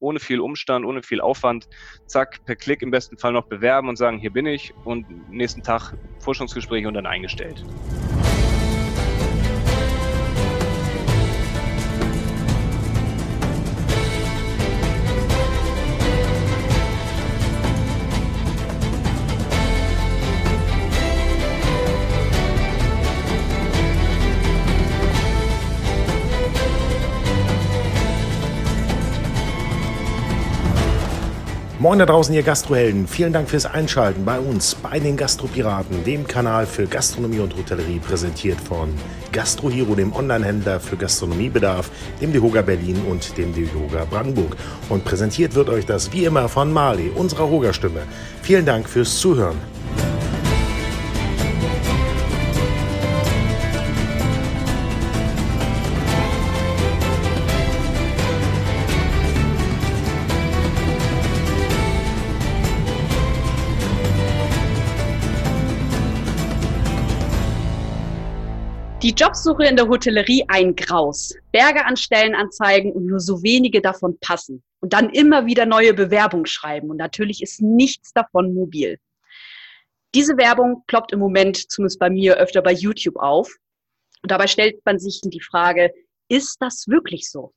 ohne viel Umstand, ohne viel Aufwand, zack, per Klick im besten Fall noch bewerben und sagen, hier bin ich und nächsten Tag Forschungsgespräch und dann eingestellt. Moin da draußen, ihr Gastrohelden. Vielen Dank fürs Einschalten bei uns, bei den Gastropiraten, dem Kanal für Gastronomie und Hotellerie, präsentiert von Gastrohero, dem Onlinehändler für Gastronomiebedarf, dem DeHoga Berlin und dem DeHoga Brandenburg. Und präsentiert wird euch das wie immer von Marley, unserer Hoga-Stimme. Vielen Dank fürs Zuhören. Jobsuche in der Hotellerie ein Graus. Berge an Stellenanzeigen und nur so wenige davon passen. Und dann immer wieder neue Bewerbungen schreiben. Und natürlich ist nichts davon mobil. Diese Werbung ploppt im Moment, zumindest bei mir, öfter bei YouTube auf. Und dabei stellt man sich die Frage, ist das wirklich so?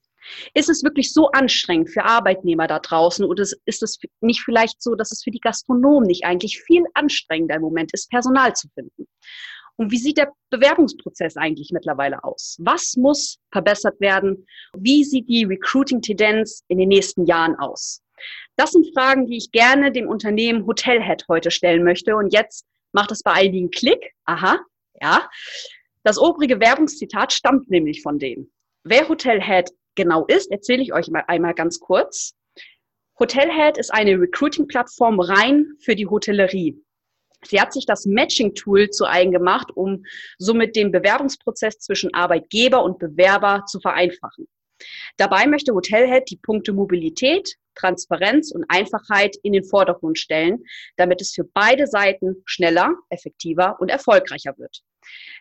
Ist es wirklich so anstrengend für Arbeitnehmer da draußen oder ist es nicht vielleicht so, dass es für die Gastronomen nicht eigentlich viel anstrengender im Moment ist, Personal zu finden? Und wie sieht der Bewerbungsprozess eigentlich mittlerweile aus? Was muss verbessert werden? Wie sieht die Recruiting-Tendenz in den nächsten Jahren aus? Das sind Fragen, die ich gerne dem Unternehmen Hotelhead heute stellen möchte. Und jetzt macht es bei einigen Klick. Aha, ja. Das obrige Werbungszitat stammt nämlich von denen. Wer Hotelhead genau ist, erzähle ich euch mal einmal ganz kurz. Hotelhead ist eine Recruiting-Plattform rein für die Hotellerie. Sie hat sich das Matching-Tool zu eigen gemacht, um somit den Bewerbungsprozess zwischen Arbeitgeber und Bewerber zu vereinfachen. Dabei möchte Hotelhead die Punkte Mobilität, Transparenz und Einfachheit in den Vordergrund stellen, damit es für beide Seiten schneller, effektiver und erfolgreicher wird.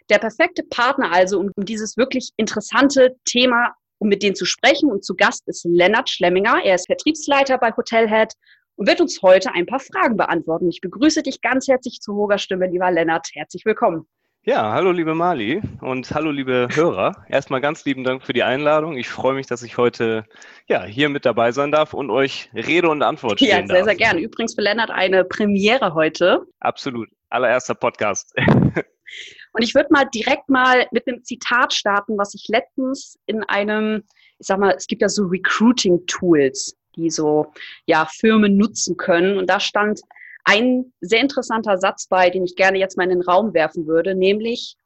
Der perfekte Partner also, um dieses wirklich interessante Thema, um mit denen zu sprechen und zu Gast ist Lennart Schlemminger. Er ist Vertriebsleiter bei Hotelhead und wird uns heute ein paar Fragen beantworten. Ich begrüße dich ganz herzlich zur Hoger Stimme, lieber Lennart. Herzlich willkommen. Ja, hallo liebe Mali und hallo liebe Hörer. Erstmal ganz lieben Dank für die Einladung. Ich freue mich, dass ich heute ja, hier mit dabei sein darf und euch Rede und Antwort stellen Ja, sehr, darf. sehr gerne. Übrigens für Lennart eine Premiere heute. Absolut. Allererster Podcast. und ich würde mal direkt mal mit einem Zitat starten, was ich letztens in einem, ich sag mal, es gibt ja so Recruiting-Tools die so ja, Firmen nutzen können. Und da stand ein sehr interessanter Satz bei, den ich gerne jetzt mal in den Raum werfen würde, nämlich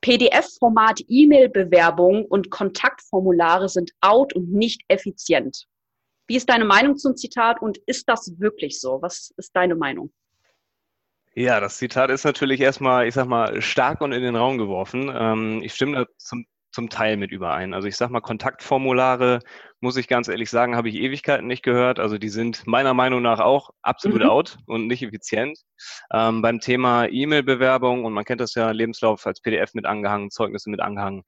PDF-Format E-Mail-Bewerbung und Kontaktformulare sind out und nicht effizient. Wie ist deine Meinung zum Zitat und ist das wirklich so? Was ist deine Meinung? Ja, das Zitat ist natürlich erstmal, ich sag mal, stark und in den Raum geworfen. Ähm, ich stimme da zum zum Teil mit überein. Also ich sage mal, Kontaktformulare, muss ich ganz ehrlich sagen, habe ich Ewigkeiten nicht gehört. Also die sind meiner Meinung nach auch absolut mhm. out und nicht effizient. Ähm, beim Thema E-Mail-Bewerbung, und man kennt das ja, Lebenslauf als PDF mit angehangen, Zeugnisse mit angehangen,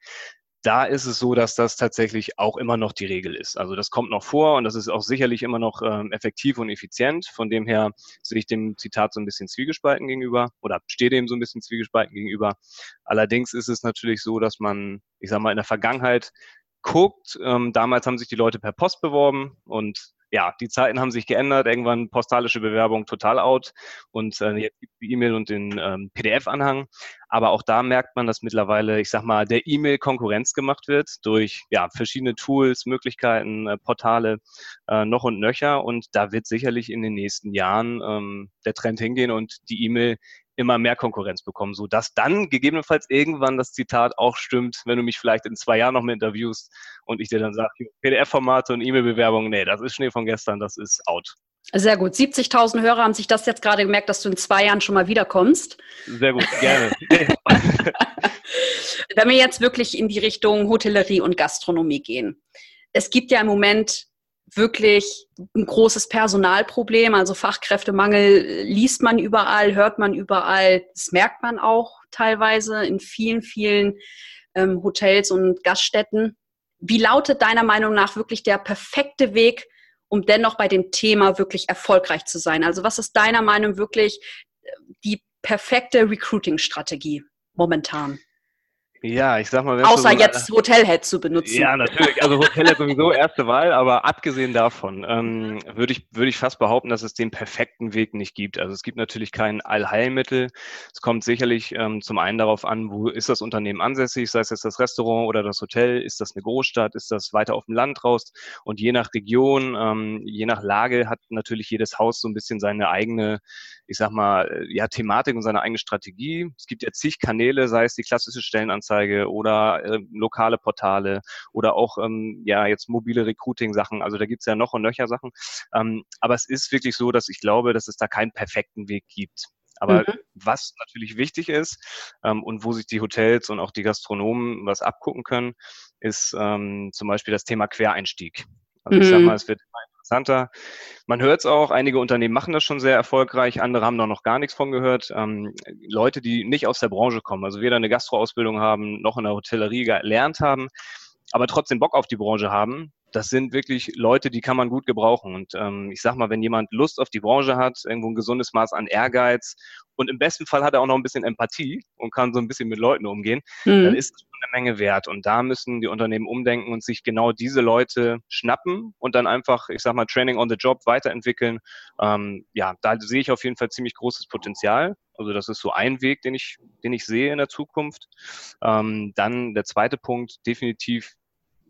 da ist es so, dass das tatsächlich auch immer noch die Regel ist. Also das kommt noch vor und das ist auch sicherlich immer noch ähm, effektiv und effizient. Von dem her sehe ich dem Zitat so ein bisschen zwiegespalten gegenüber oder stehe dem so ein bisschen zwiegespalten gegenüber. Allerdings ist es natürlich so, dass man, ich sage mal, in der Vergangenheit guckt. Ähm, damals haben sich die Leute per Post beworben und ja, die Zeiten haben sich geändert. Irgendwann postalische Bewerbung total out und äh, die E-Mail und den ähm, PDF-Anhang. Aber auch da merkt man, dass mittlerweile, ich sag mal, der E-Mail Konkurrenz gemacht wird durch ja, verschiedene Tools, Möglichkeiten, äh, Portale äh, noch und nöcher. Und da wird sicherlich in den nächsten Jahren ähm, der Trend hingehen und die E-Mail immer mehr Konkurrenz bekommen, so dass dann gegebenenfalls irgendwann das Zitat auch stimmt, wenn du mich vielleicht in zwei Jahren noch mehr interviewst und ich dir dann sage, PDF-Formate und E-Mail-Bewerbungen, nee, das ist Schnee von gestern, das ist out. Sehr gut. 70.000 Hörer haben sich das jetzt gerade gemerkt, dass du in zwei Jahren schon mal wiederkommst. Sehr gut, gerne. wenn wir jetzt wirklich in die Richtung Hotellerie und Gastronomie gehen. Es gibt ja im Moment wirklich ein großes Personalproblem. Also Fachkräftemangel liest man überall, hört man überall. Das merkt man auch teilweise in vielen, vielen ähm, Hotels und Gaststätten. Wie lautet deiner Meinung nach wirklich der perfekte Weg, um dennoch bei dem Thema wirklich erfolgreich zu sein? Also was ist deiner Meinung wirklich äh, die perfekte Recruiting-Strategie momentan? Ja, ich sag mal, außer so jetzt Hotelhead zu benutzen. Ja, natürlich. Also Hotelhead sowieso erste Wahl, aber abgesehen davon ähm, würde ich würde ich fast behaupten, dass es den perfekten Weg nicht gibt. Also es gibt natürlich kein Allheilmittel. Es kommt sicherlich ähm, zum einen darauf an, wo ist das Unternehmen ansässig, sei es jetzt das Restaurant oder das Hotel, ist das eine Großstadt, ist das weiter auf dem Land raus und je nach Region, ähm, je nach Lage hat natürlich jedes Haus so ein bisschen seine eigene ich sag mal, äh, ja, Thematik und seine eigene Strategie. Es gibt ja zig Kanäle, sei es die klassische Stellenanzeige oder äh, lokale Portale oder auch ähm, ja jetzt mobile Recruiting-Sachen. Also da gibt's ja noch und nöcher Sachen. Ähm, aber es ist wirklich so, dass ich glaube, dass es da keinen perfekten Weg gibt. Aber mhm. was natürlich wichtig ist ähm, und wo sich die Hotels und auch die Gastronomen was abgucken können, ist ähm, zum Beispiel das Thema Quereinstieg. Also ich sag mhm. mal, es wird interessanter. Man hört es auch, einige Unternehmen machen das schon sehr erfolgreich, andere haben da noch gar nichts von gehört. Ähm, Leute, die nicht aus der Branche kommen, also weder eine Gastroausbildung haben, noch in der Hotellerie gelernt haben, aber trotzdem Bock auf die Branche haben, das sind wirklich Leute, die kann man gut gebrauchen. Und ähm, ich sag mal, wenn jemand Lust auf die Branche hat, irgendwo ein gesundes Maß an Ehrgeiz und im besten Fall hat er auch noch ein bisschen Empathie und kann so ein bisschen mit Leuten umgehen, mhm. dann ist eine Menge wert. Und da müssen die Unternehmen umdenken und sich genau diese Leute schnappen und dann einfach, ich sag mal, Training on the Job weiterentwickeln. Ähm, ja, da sehe ich auf jeden Fall ziemlich großes Potenzial. Also das ist so ein Weg, den ich, den ich sehe in der Zukunft. Ähm, dann der zweite Punkt, definitiv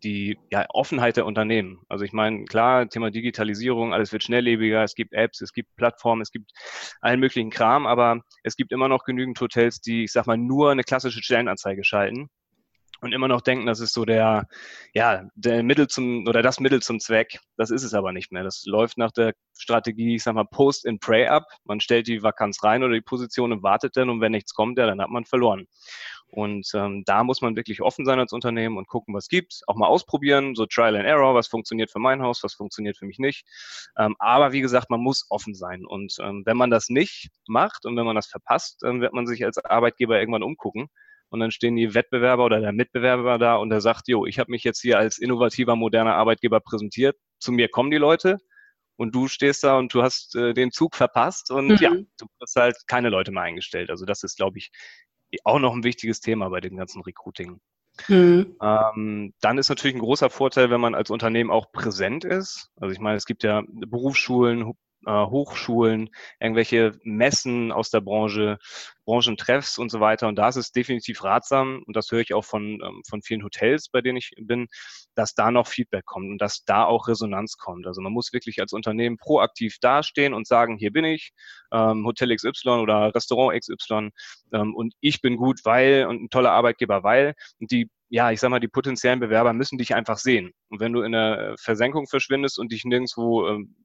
die ja, Offenheit der Unternehmen. Also ich meine, klar, Thema Digitalisierung, alles wird schnelllebiger, es gibt Apps, es gibt Plattformen, es gibt allen möglichen Kram, aber es gibt immer noch genügend Hotels, die, ich sag mal, nur eine klassische Stellenanzeige schalten und immer noch denken, das ist so der, ja, der Mittel zum oder das Mittel zum Zweck. Das ist es aber nicht mehr. Das läuft nach der Strategie, ich sag mal, Post and Pray ab. Man stellt die Vakanz rein oder die Position und wartet dann und wenn nichts kommt, ja, dann hat man verloren. Und ähm, da muss man wirklich offen sein als Unternehmen und gucken, was gibt's, auch mal ausprobieren, so Trial and Error, was funktioniert für mein Haus, was funktioniert für mich nicht. Ähm, aber wie gesagt, man muss offen sein. Und ähm, wenn man das nicht macht und wenn man das verpasst, dann wird man sich als Arbeitgeber irgendwann umgucken. Und dann stehen die Wettbewerber oder der Mitbewerber da und der sagt, jo, ich habe mich jetzt hier als innovativer, moderner Arbeitgeber präsentiert. Zu mir kommen die Leute, und du stehst da und du hast äh, den Zug verpasst und mhm. ja, du hast halt keine Leute mehr eingestellt. Also das ist, glaube ich, auch noch ein wichtiges Thema bei dem ganzen Recruiting. Mhm. Ähm, dann ist natürlich ein großer Vorteil, wenn man als Unternehmen auch präsent ist. Also ich meine, es gibt ja Berufsschulen, Hochschulen, irgendwelche Messen aus der Branche, Branchentreffs und so weiter. Und da ist es definitiv ratsam, und das höre ich auch von, ähm, von vielen Hotels, bei denen ich bin, dass da noch Feedback kommt und dass da auch Resonanz kommt. Also man muss wirklich als Unternehmen proaktiv dastehen und sagen, hier bin ich, ähm, Hotel XY oder Restaurant XY ähm, und ich bin gut, weil und ein toller Arbeitgeber, weil. Und die ja, ich sag mal, die potenziellen Bewerber müssen dich einfach sehen. Und wenn du in der Versenkung verschwindest und dich nirgendwo, ähm,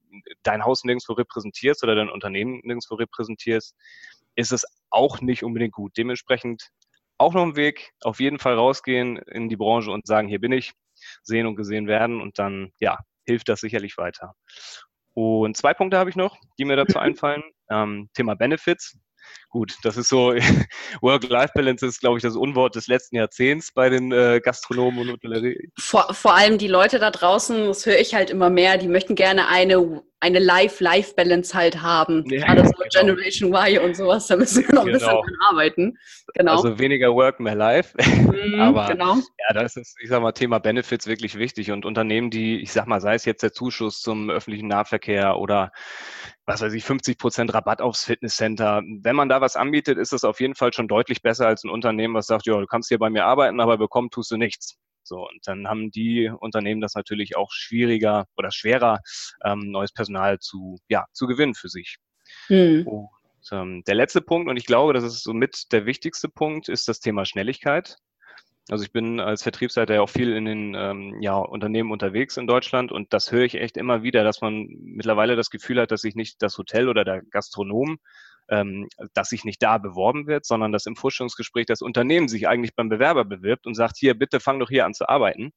dein Haus nirgendwo repräsentierst oder dein Unternehmen nirgendwo repräsentierst, ist es auch nicht unbedingt gut. Dementsprechend auch noch ein Weg, auf jeden Fall rausgehen in die Branche und sagen, hier bin ich, sehen und gesehen werden und dann, ja, hilft das sicherlich weiter. Und zwei Punkte habe ich noch, die mir dazu einfallen. Ähm, Thema Benefits. Gut, das ist so, Work-Life-Balance ist, glaube ich, das Unwort des letzten Jahrzehnts bei den äh, Gastronomen und Hotellerie. Vor, vor allem die Leute da draußen, das höre ich halt immer mehr, die möchten gerne eine eine Life-Life-Balance halt haben. Ja, Gerade so genau. Generation Y und sowas, da müssen wir noch ein genau. bisschen arbeiten. Genau. Also weniger Work, mehr Life. Mhm, Aber genau. ja, das ist, ich sag mal, Thema Benefits wirklich wichtig. Und Unternehmen, die, ich sag mal, sei es jetzt der Zuschuss zum öffentlichen Nahverkehr oder was weiß ich, 50 Prozent Rabatt aufs Fitnesscenter. Wenn man da was anbietet, ist das auf jeden Fall schon deutlich besser als ein Unternehmen, was sagt, ja, du kannst hier bei mir arbeiten, aber bekommen tust du nichts. So, und dann haben die Unternehmen das natürlich auch schwieriger oder schwerer, ähm, neues Personal zu, ja, zu gewinnen für sich. Mhm. Und ähm, der letzte Punkt, und ich glaube, das ist somit der wichtigste Punkt, ist das Thema Schnelligkeit. Also ich bin als Vertriebsleiter ja auch viel in den ähm, ja, Unternehmen unterwegs in Deutschland und das höre ich echt immer wieder, dass man mittlerweile das Gefühl hat, dass sich nicht das Hotel oder der Gastronom ähm, dass sich nicht da beworben wird, sondern dass im Vorstellungsgespräch das Unternehmen sich eigentlich beim Bewerber bewirbt und sagt, hier, bitte fang doch hier an zu arbeiten.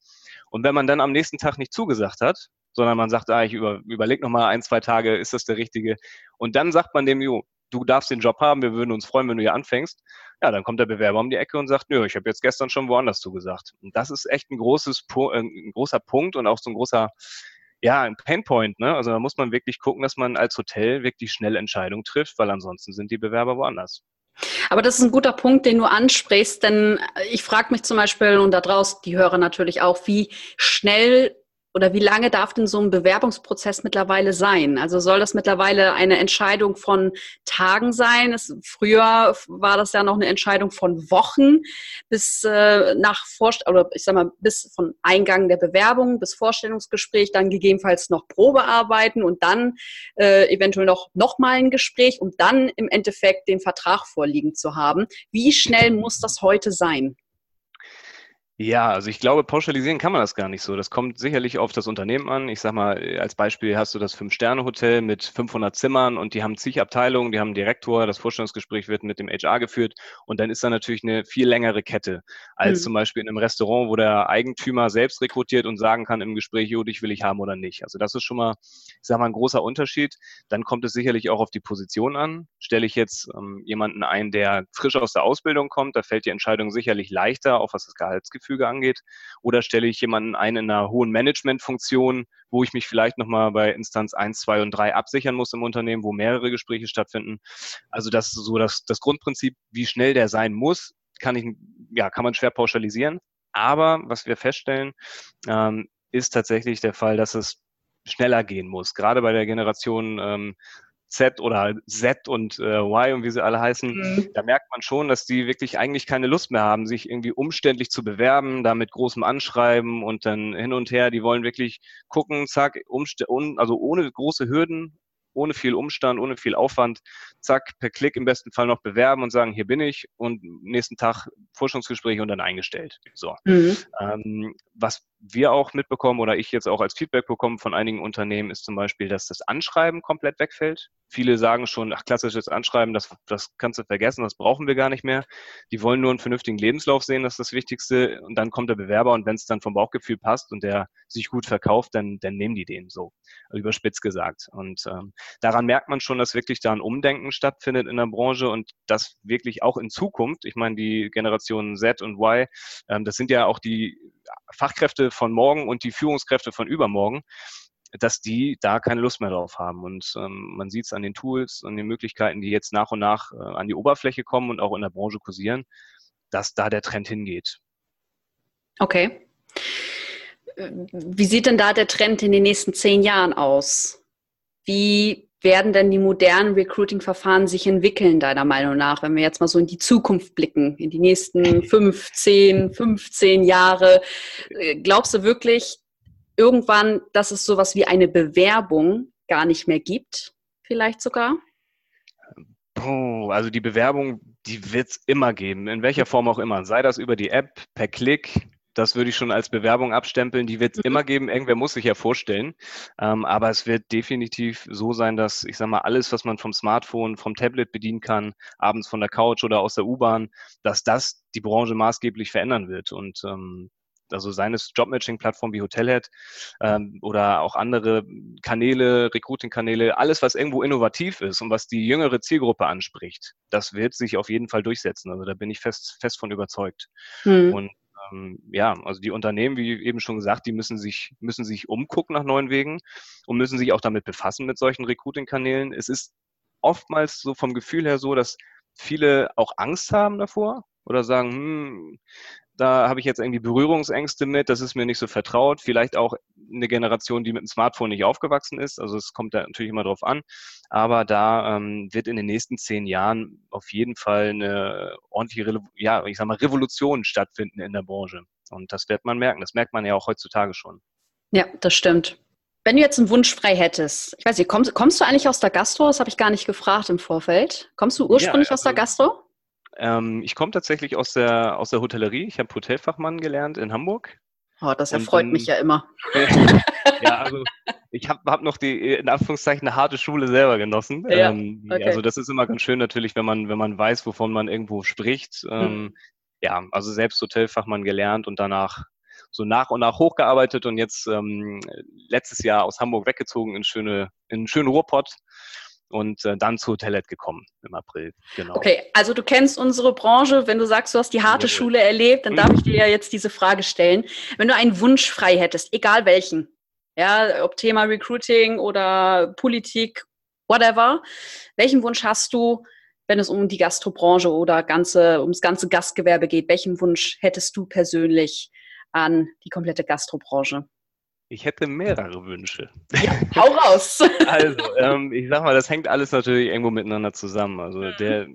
Und wenn man dann am nächsten Tag nicht zugesagt hat, sondern man sagt, ah, ich über, überleg noch mal ein, zwei Tage, ist das der richtige? Und dann sagt man dem, jo, du darfst den Job haben, wir würden uns freuen, wenn du hier anfängst. Ja, dann kommt der Bewerber um die Ecke und sagt, nö, ich habe jetzt gestern schon woanders zugesagt. Und das ist echt ein großes, äh, ein großer Punkt und auch so ein großer ja, ein Painpoint. Ne? Also da muss man wirklich gucken, dass man als Hotel wirklich schnell Entscheidungen trifft, weil ansonsten sind die Bewerber woanders. Aber das ist ein guter Punkt, den du ansprichst, denn ich frage mich zum Beispiel, und da draußen die Hörer natürlich auch, wie schnell oder wie lange darf denn so ein Bewerbungsprozess mittlerweile sein? Also soll das mittlerweile eine Entscheidung von Tagen sein? Es, früher war das ja noch eine Entscheidung von Wochen bis äh, nach Vorst oder ich sag mal bis von Eingang der Bewerbung bis Vorstellungsgespräch, dann gegebenenfalls noch Probearbeiten und dann äh, eventuell noch noch mal ein Gespräch, um dann im Endeffekt den Vertrag vorliegen zu haben. Wie schnell muss das heute sein? Ja, also ich glaube, pauschalisieren kann man das gar nicht so. Das kommt sicherlich auf das Unternehmen an. Ich sage mal, als Beispiel hast du das Fünf-Sterne-Hotel mit 500 Zimmern und die haben zig Abteilungen, die haben einen Direktor, das Vorstellungsgespräch wird mit dem HR geführt und dann ist da natürlich eine viel längere Kette als mhm. zum Beispiel in einem Restaurant, wo der Eigentümer selbst rekrutiert und sagen kann im Gespräch, jo, dich will ich haben oder nicht. Also das ist schon mal, ich sage mal, ein großer Unterschied. Dann kommt es sicherlich auch auf die Position an. Stelle ich jetzt ähm, jemanden ein, der frisch aus der Ausbildung kommt, da fällt die Entscheidung sicherlich leichter, auch was das Gehaltsgefühl Gehaltsgefüge angeht? Oder stelle ich jemanden ein in einer hohen Managementfunktion, wo ich mich vielleicht nochmal bei Instanz 1, 2 und 3 absichern muss im Unternehmen, wo mehrere Gespräche stattfinden? Also das ist so das, das Grundprinzip, wie schnell der sein muss, kann ich, ja, kann man schwer pauschalisieren. Aber was wir feststellen, ähm, ist tatsächlich der Fall, dass es schneller gehen muss. Gerade bei der Generation ähm, Z oder Z und äh, Y und wie sie alle heißen, mhm. da merkt man schon, dass die wirklich eigentlich keine Lust mehr haben, sich irgendwie umständlich zu bewerben, da mit großem Anschreiben und dann hin und her. Die wollen wirklich gucken, zack, also ohne große Hürden ohne viel Umstand, ohne viel Aufwand, zack, per Klick im besten Fall noch bewerben und sagen, hier bin ich und nächsten Tag Forschungsgespräche und dann eingestellt. So. Mhm. Ähm, was wir auch mitbekommen oder ich jetzt auch als Feedback bekommen von einigen Unternehmen ist zum Beispiel, dass das Anschreiben komplett wegfällt. Viele sagen schon, ach, klassisches Anschreiben, das, das kannst du vergessen, das brauchen wir gar nicht mehr. Die wollen nur einen vernünftigen Lebenslauf sehen, das ist das Wichtigste. Und dann kommt der Bewerber und wenn es dann vom Bauchgefühl passt und der sich gut verkauft, dann, dann nehmen die den so, überspitzt gesagt. Und ähm, daran merkt man schon, dass wirklich da ein Umdenken stattfindet in der Branche und das wirklich auch in Zukunft, ich meine, die Generation Z und Y, ähm, das sind ja auch die Fachkräfte von morgen und die Führungskräfte von übermorgen, dass die da keine Lust mehr drauf haben. Und ähm, man sieht es an den Tools, an den Möglichkeiten, die jetzt nach und nach äh, an die Oberfläche kommen und auch in der Branche kursieren, dass da der Trend hingeht. Okay. Wie sieht denn da der Trend in den nächsten zehn Jahren aus? Wie werden denn die modernen Recruiting-Verfahren sich entwickeln, deiner Meinung nach, wenn wir jetzt mal so in die Zukunft blicken, in die nächsten fünf, zehn, 15 Jahre? Äh, glaubst du wirklich irgendwann, dass es sowas wie eine Bewerbung gar nicht mehr gibt? Vielleicht sogar? also die Bewerbung, die wird es immer geben, in welcher Form auch immer. Sei das über die App, per Klick, das würde ich schon als Bewerbung abstempeln. Die wird es mhm. immer geben. Irgendwer muss sich ja vorstellen. Ähm, aber es wird definitiv so sein, dass ich sage mal, alles, was man vom Smartphone, vom Tablet bedienen kann, abends von der Couch oder aus der U-Bahn, dass das die Branche maßgeblich verändern wird. Und ähm, also seines Jobmatching-Plattform wie Hotelhead ähm, oder auch andere Kanäle, Recruiting-Kanäle, alles, was irgendwo innovativ ist und was die jüngere Zielgruppe anspricht, das wird sich auf jeden Fall durchsetzen. Also da bin ich fest, fest von überzeugt. Hm. Und ähm, ja, also die Unternehmen, wie eben schon gesagt, die müssen sich, müssen sich umgucken nach neuen Wegen und müssen sich auch damit befassen mit solchen Recruiting-Kanälen. Es ist oftmals so vom Gefühl her so, dass viele auch Angst haben davor oder sagen, hm, da habe ich jetzt irgendwie Berührungsängste mit, das ist mir nicht so vertraut. Vielleicht auch eine Generation, die mit dem Smartphone nicht aufgewachsen ist. Also es kommt da natürlich immer drauf an. Aber da ähm, wird in den nächsten zehn Jahren auf jeden Fall eine ordentliche, ja, ich sag mal, Revolution stattfinden in der Branche. Und das wird man merken. Das merkt man ja auch heutzutage schon. Ja, das stimmt. Wenn du jetzt einen Wunsch frei hättest, ich weiß nicht, kommst, kommst du eigentlich aus der Gastro? Das habe ich gar nicht gefragt im Vorfeld. Kommst du ursprünglich ja, also, aus der also Gastro? Ähm, ich komme tatsächlich aus der, aus der Hotellerie. Ich habe Hotelfachmann gelernt in Hamburg. Oh, das erfreut mich ja immer. ja, also ich habe hab noch die, in Anführungszeichen, eine harte Schule selber genossen. Ja, ähm, okay. Also das ist immer ganz schön natürlich, wenn man, wenn man weiß, wovon man irgendwo spricht. Ähm, hm. Ja, also selbst Hotelfachmann gelernt und danach so nach und nach hochgearbeitet und jetzt ähm, letztes Jahr aus Hamburg weggezogen in schöne, in einen schönen Ruhrpott und äh, dann zu Hotellet gekommen im April. Genau. Okay, also du kennst unsere Branche. Wenn du sagst, du hast die harte ja. Schule erlebt, dann darf ich dir ja jetzt diese Frage stellen. Wenn du einen Wunsch frei hättest, egal welchen, Ja, ob Thema Recruiting oder Politik, whatever. Welchen Wunsch hast du, wenn es um die Gastrobranche oder ganze, ums ganze Gastgewerbe geht? Welchen Wunsch hättest du persönlich an die komplette Gastrobranche? Ich hätte mehrere Wünsche. Ja, hau raus! also, ähm, ich sag mal, das hängt alles natürlich irgendwo miteinander zusammen. Also mhm. der,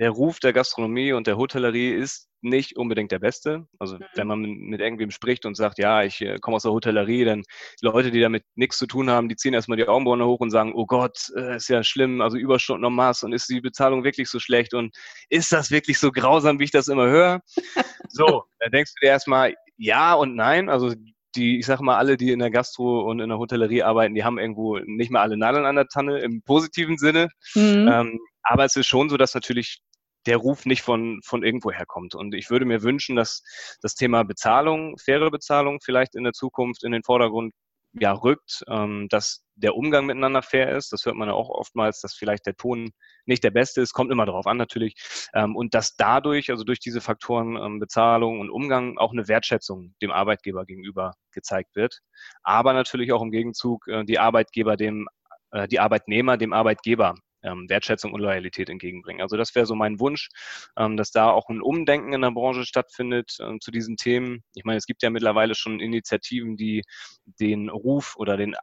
der Ruf der Gastronomie und der Hotellerie ist nicht unbedingt der beste. Also mhm. wenn man mit irgendwem spricht und sagt, ja, ich äh, komme aus der Hotellerie, dann Leute, die damit nichts zu tun haben, die ziehen erstmal die Augenbrauen hoch und sagen, oh Gott, äh, ist ja schlimm, also Überstunden en masse und ist die Bezahlung wirklich so schlecht und ist das wirklich so grausam, wie ich das immer höre? so, da denkst du dir erstmal, ja und nein. Also die, ich sage mal, alle, die in der Gastro und in der Hotellerie arbeiten, die haben irgendwo nicht mehr alle Nadeln an der Tanne im positiven Sinne. Mhm. Ähm, aber es ist schon so, dass natürlich der Ruf nicht von, von irgendwo herkommt. Und ich würde mir wünschen, dass das Thema Bezahlung, faire Bezahlung vielleicht in der Zukunft in den Vordergrund ja, rückt, ähm, dass der Umgang miteinander fair ist. Das hört man ja auch oftmals, dass vielleicht der Ton nicht der beste ist, kommt immer darauf an natürlich. Ähm, und dass dadurch, also durch diese Faktoren ähm, Bezahlung und Umgang, auch eine Wertschätzung dem Arbeitgeber gegenüber gezeigt wird. Aber natürlich auch im Gegenzug äh, die Arbeitgeber dem, äh, die Arbeitnehmer dem Arbeitgeber ähm, Wertschätzung und Loyalität entgegenbringen. Also das wäre so mein Wunsch, ähm, dass da auch ein Umdenken in der Branche stattfindet ähm, zu diesen Themen. Ich meine, es gibt ja mittlerweile schon Initiativen, die den Ruf oder den,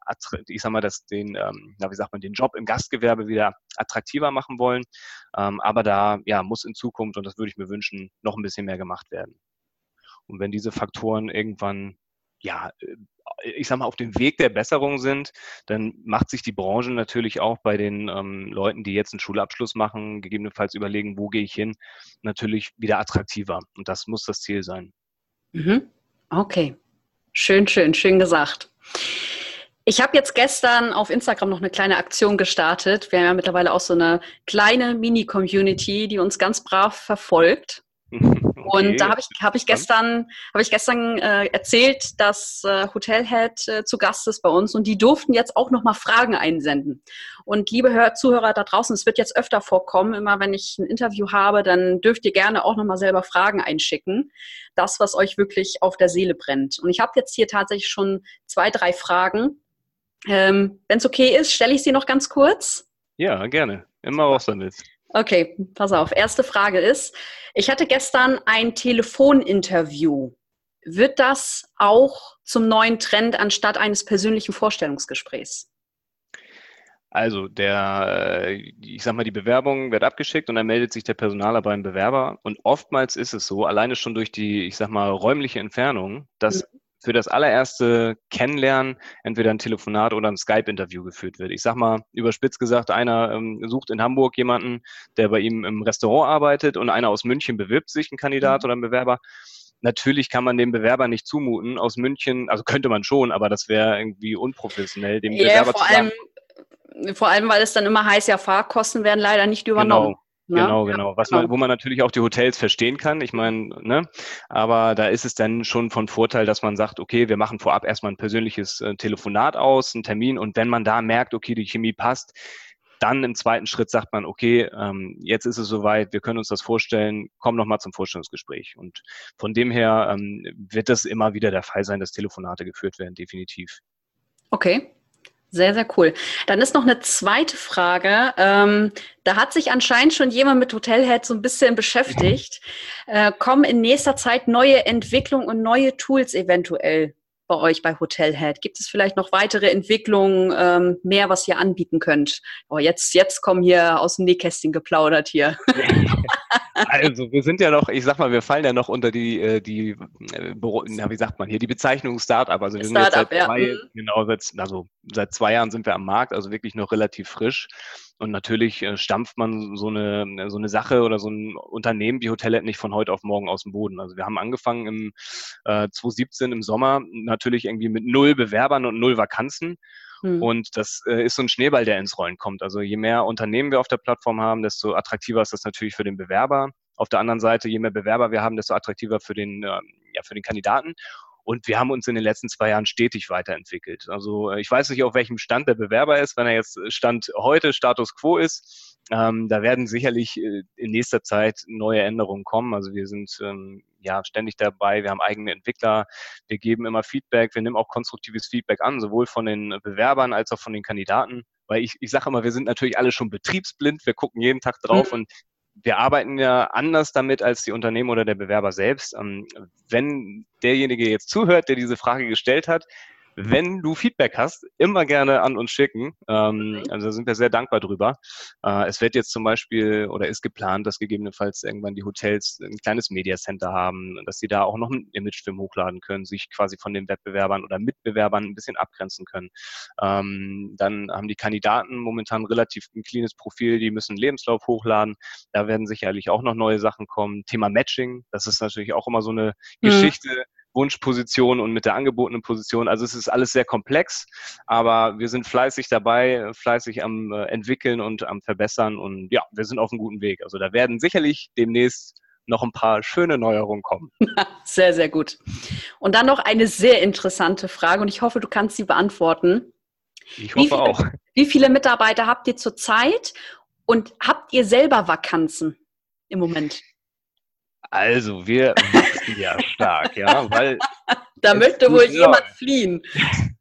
ich sag mal, das, den, ähm, na, wie sagt man, den Job im Gastgewerbe wieder attraktiver machen wollen. Ähm, aber da ja, muss in Zukunft, und das würde ich mir wünschen, noch ein bisschen mehr gemacht werden. Und wenn diese Faktoren irgendwann ja, äh, ich sag mal, auf dem Weg der Besserung sind, dann macht sich die Branche natürlich auch bei den ähm, Leuten, die jetzt einen Schulabschluss machen, gegebenenfalls überlegen, wo gehe ich hin, natürlich wieder attraktiver. Und das muss das Ziel sein. Mhm. Okay. Schön, schön, schön gesagt. Ich habe jetzt gestern auf Instagram noch eine kleine Aktion gestartet. Wir haben ja mittlerweile auch so eine kleine Mini-Community, die uns ganz brav verfolgt. Okay. Und da habe ich, hab ich gestern, hab ich gestern äh, erzählt, dass äh, Hotelhead äh, zu Gast ist bei uns und die durften jetzt auch nochmal Fragen einsenden. Und liebe Hör Zuhörer da draußen, es wird jetzt öfter vorkommen, immer wenn ich ein Interview habe, dann dürft ihr gerne auch nochmal selber Fragen einschicken. Das, was euch wirklich auf der Seele brennt. Und ich habe jetzt hier tatsächlich schon zwei, drei Fragen. Ähm, wenn es okay ist, stelle ich sie noch ganz kurz. Ja, gerne. Immer raus damit. Okay, pass auf. Erste Frage ist, ich hatte gestern ein Telefoninterview. Wird das auch zum neuen Trend anstatt eines persönlichen Vorstellungsgesprächs? Also der, äh, ich sag mal, die Bewerbung wird abgeschickt und dann meldet sich der Personaler beim Bewerber. Und oftmals ist es so, alleine schon durch die, ich sag mal, räumliche Entfernung, dass mhm für das allererste Kennenlernen entweder ein Telefonat oder ein Skype-Interview geführt wird. Ich sag mal, überspitzt gesagt, einer ähm, sucht in Hamburg jemanden, der bei ihm im Restaurant arbeitet und einer aus München bewirbt sich, ein Kandidat mhm. oder ein Bewerber. Natürlich kann man dem Bewerber nicht zumuten aus München, also könnte man schon, aber das wäre irgendwie unprofessionell, dem ja, Bewerber vor zu sagen. Allem, vor allem, weil es dann immer heißt, ja, Fahrkosten werden leider nicht übernommen. Genau. Ne? Genau, genau. Was man, genau. wo man natürlich auch die Hotels verstehen kann. Ich meine, ne, aber da ist es dann schon von Vorteil, dass man sagt, okay, wir machen vorab erstmal ein persönliches äh, Telefonat aus, einen Termin und wenn man da merkt, okay, die Chemie passt, dann im zweiten Schritt sagt man, okay, ähm, jetzt ist es soweit, wir können uns das vorstellen, komm nochmal zum Vorstellungsgespräch. Und von dem her ähm, wird das immer wieder der Fall sein, dass Telefonate geführt werden, definitiv. Okay, sehr, sehr cool. Dann ist noch eine zweite Frage. Ähm, da hat sich anscheinend schon jemand mit Hotelhead so ein bisschen beschäftigt. Äh, kommen in nächster Zeit neue Entwicklungen und neue Tools eventuell bei euch bei Hotelhead? Gibt es vielleicht noch weitere Entwicklungen, ähm, mehr, was ihr anbieten könnt? Oh, jetzt, jetzt kommen hier aus dem Nähkästchen geplaudert hier. Also wir sind ja noch, ich sag mal, wir fallen ja noch unter die, äh, die äh, na, wie sagt man hier, die Bezeichnung Startup. Also wir sind jetzt seit zwei, ja. Mhm. genau, seit, also seit zwei Jahren sind wir am Markt, also wirklich noch relativ frisch. Und natürlich äh, stampft man so eine, so eine Sache oder so ein Unternehmen wie Hotellet nicht von heute auf morgen aus dem Boden. Also wir haben angefangen im äh, 2017 im Sommer natürlich irgendwie mit null Bewerbern und null Vakanzen. Hm. Und das äh, ist so ein Schneeball, der ins Rollen kommt. Also je mehr Unternehmen wir auf der Plattform haben, desto attraktiver ist das natürlich für den Bewerber. Auf der anderen Seite, je mehr Bewerber wir haben, desto attraktiver für den, äh, ja, für den Kandidaten. Und wir haben uns in den letzten zwei Jahren stetig weiterentwickelt. Also äh, ich weiß nicht, auf welchem Stand der Bewerber ist. Wenn er jetzt Stand heute Status quo ist, Ähm, da werden sicherlich äh, in nächster Zeit neue Änderungen kommen. Also wir sind ähm, ja ständig dabei, wir haben eigene Entwickler, wir geben immer Feedback, wir nehmen auch konstruktives Feedback an, sowohl von den Bewerbern als auch von den Kandidaten. Weil ich, ich sage immer, wir sind natürlich alle schon betriebsblind, wir gucken jeden Tag drauf mhm. und wir arbeiten ja anders damit als die Unternehmen oder der Bewerber selbst. Ähm, wenn derjenige jetzt zuhört, der diese Frage gestellt hat, wenn du Feedback hast, immer gerne an uns schicken. Ähm, also da sind wir sehr dankbar drüber. Äh, es wird jetzt zum Beispiel oder ist geplant, dass gegebenenfalls irgendwann die Hotels ein kleines Media Center haben, dass sie da auch noch einen Imagefilm hochladen können, sich quasi von den Wettbewerbern oder Mitbewerbern ein bisschen abgrenzen können. Ähm, dann haben die Kandidaten momentan relativ ein cleanes Profil, die müssen einen Lebenslauf hochladen. Da werden sicherlich auch noch neue Sachen kommen. Thema Matching, das ist natürlich auch immer so eine mhm. Geschichte Wunschposition und mit der angebotenen Position. Also es ist alles sehr komplex, aber wir sind fleißig dabei, fleißig am äh, entwickeln und am verbessern und ja, wir sind auf einem guten Weg. Also da werden sicherlich demnächst noch ein paar schöne Neuerungen kommen. Sehr, sehr gut. Und dann noch eine sehr interessante Frage und ich hoffe, du kannst sie beantworten. Ich hoffe wie viele, auch. Wie viele Mitarbeiter habt ihr zurzeit und habt ihr selber Vakanzen im Moment? Also, wir wachsen ja stark, ja, weil. da möchte wohl jemand fliehen.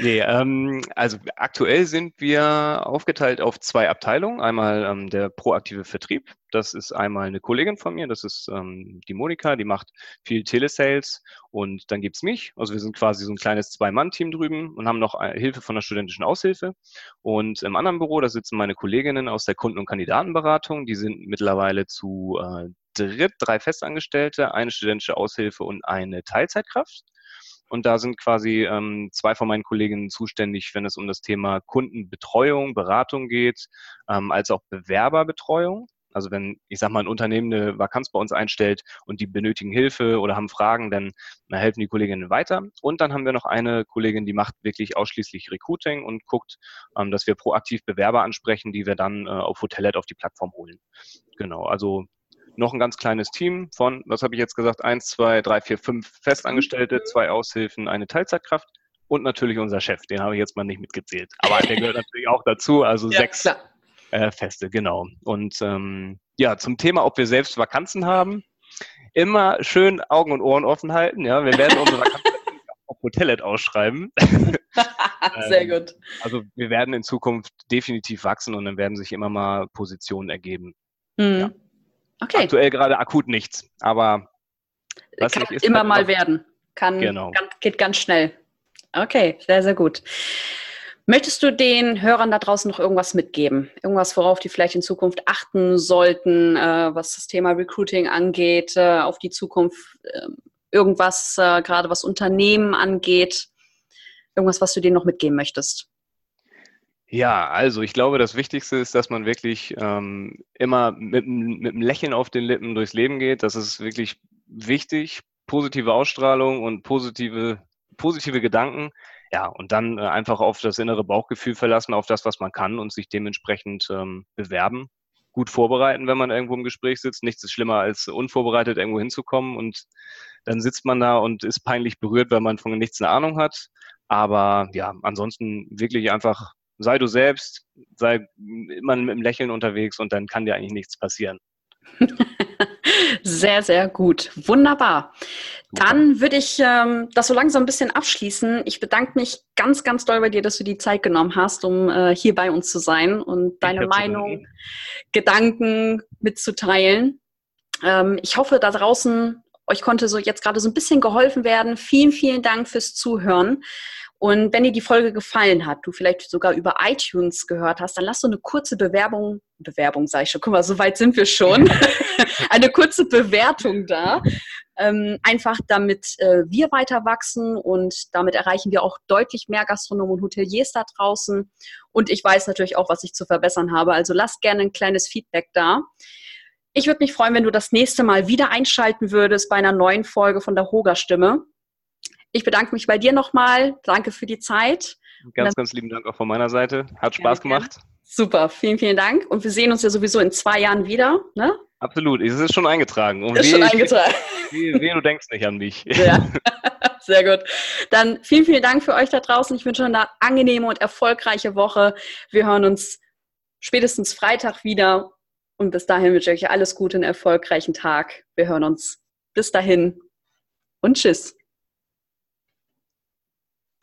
Nee, ähm, also aktuell sind wir aufgeteilt auf zwei Abteilungen. Einmal ähm, der proaktive Vertrieb. Das ist einmal eine Kollegin von mir, das ist ähm, die Monika, die macht viel Telesales. Und dann gibt's mich. Also wir sind quasi so ein kleines Zwei-Mann-Team drüben und haben noch äh, Hilfe von der studentischen Aushilfe. Und im anderen Büro, da sitzen meine Kolleginnen aus der Kunden- und Kandidatenberatung. Die sind mittlerweile zu äh, dritt, drei Festangestellte, eine studentische Aushilfe und eine Teilzeitkraft. Und da sind quasi ähm, zwei von meinen Kolleginnen zuständig, wenn es um das Thema Kundenbetreuung, Beratung geht, ähm, als auch Bewerberbetreuung. Also wenn, ich sag mal, ein Unternehmen eine Vakanz bei uns einstellt und die benötigen Hilfe oder haben Fragen, dann, dann helfen die Kolleginnen weiter. Und dann haben wir noch eine Kollegin, die macht wirklich ausschließlich Recruiting und guckt, ähm, dass wir proaktiv Bewerber ansprechen, die wir dann äh, auf Hotellet auf die Plattform holen. Genau, also noch ein ganz kleines Team von, was habe ich jetzt gesagt, eins, zwei, drei, vier, fünf Festangestellte, zwei Aushilfen, eine Teilzeitkraft und natürlich unser Chef, den habe ich jetzt mal nicht mitgezählt. Aber der gehört natürlich auch dazu, also ja, sechs äh, Feste, genau. Und ähm, ja, zum Thema, ob wir selbst Vakanzen haben, immer schön Augen und Ohren offen halten. Ja, wir werden unsere Vakanzen auf Hotellet ausschreiben. Sehr ähm, gut. Also wir werden in Zukunft definitiv wachsen und dann werden sich immer mal Positionen ergeben. Mhm. Ja. Okay. Aktuell gerade akut nichts, aber kann ist, immer mal werden. Kann, genau. Kann, geht ganz schnell. Okay, sehr, sehr gut. Möchtest du den Hörern da draußen noch irgendwas mitgeben? Irgendwas, worauf die vielleicht in Zukunft achten sollten, äh, was das Thema Recruiting angeht, äh, auf die Zukunft, äh, irgendwas, äh, gerade was Unternehmen angeht, irgendwas, was du denen noch mitgeben möchtest? Ja, also ich glaube, das Wichtigste ist, dass man wirklich ähm, immer mit, mit einem Lächeln auf den Lippen durchs Leben geht. Das ist wirklich wichtig. Positive Ausstrahlung und positive, positive Gedanken. Ja, und dann äh, einfach auf das innere Bauchgefühl verlassen, auf das, was man kann und sich dementsprechend ähm, bewerben. Gut vorbereiten, wenn man irgendwo im Gespräch sitzt. Nichts ist schlimmer, als unvorbereitet irgendwo hinzukommen und dann sitzt man da und ist peinlich berührt, weil man von nichts eine Ahnung hat. Aber ja, ansonsten wirklich einfach sei du selbst, sei immer mit einem Lächeln unterwegs und dann kann dir eigentlich nichts passieren. Sehr, sehr gut. Wunderbar. Dann würde ich ähm, das so langsam ein bisschen abschließen. Ich bedanke mich ganz, ganz doll bei dir, dass du die Zeit genommen hast, um äh, hier bei uns zu sein und deine Meinung, Gedanken mitzuteilen. Ähm, ich hoffe, da draußen euch konnte so jetzt gerade so ein bisschen geholfen werden. Vielen, vielen Dank fürs Zuhören. Und wenn dir die Folge gefallen hat, du vielleicht sogar über iTunes gehört hast, dann lass so eine kurze Bewerbung, Bewerbung sage ich schon, guck mal, so weit sind wir schon, eine kurze Bewertung da. Ähm, einfach damit äh, wir weiter wachsen und damit erreichen wir auch deutlich mehr Gastronomen und Hoteliers da draußen. Und ich weiß natürlich auch, was ich zu verbessern habe. Also lass gerne ein kleines Feedback da. Ich würde mich freuen, wenn du das nächste Mal wieder einschalten würdest bei einer neuen Folge von der Hoga Stimme. Ich bedanke mich bei dir nochmal. Danke für die Zeit. Ganz, ganz lieben Dank auch von meiner Seite. Hat Spaß gemacht. Super, vielen, vielen Dank. Und wir sehen uns ja sowieso in zwei Jahren wieder. Ne? Absolut, es ist schon eingetragen. Und ist schon eingetragen. Wie, wie, du denkst nicht an mich. Ja. Sehr gut. Dann vielen, vielen Dank für euch da draußen. Ich wünsche euch eine angenehme und erfolgreiche Woche. Wir hören uns spätestens Freitag wieder. Und bis dahin wünsche ich euch alles Gute, einen erfolgreichen Tag. Wir hören uns. Bis dahin und tschüss.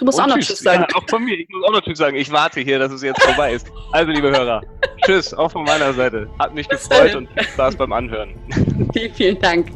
Du musst und auch noch Tschüss sagen. Ja, auch von mir. Ich muss auch noch Tschüss sagen. Ich warte hier, dass es jetzt vorbei ist. Also, liebe Hörer, Tschüss, auch von meiner Seite. Hat mich gefreut und viel Spaß beim Anhören. Vielen, vielen Dank.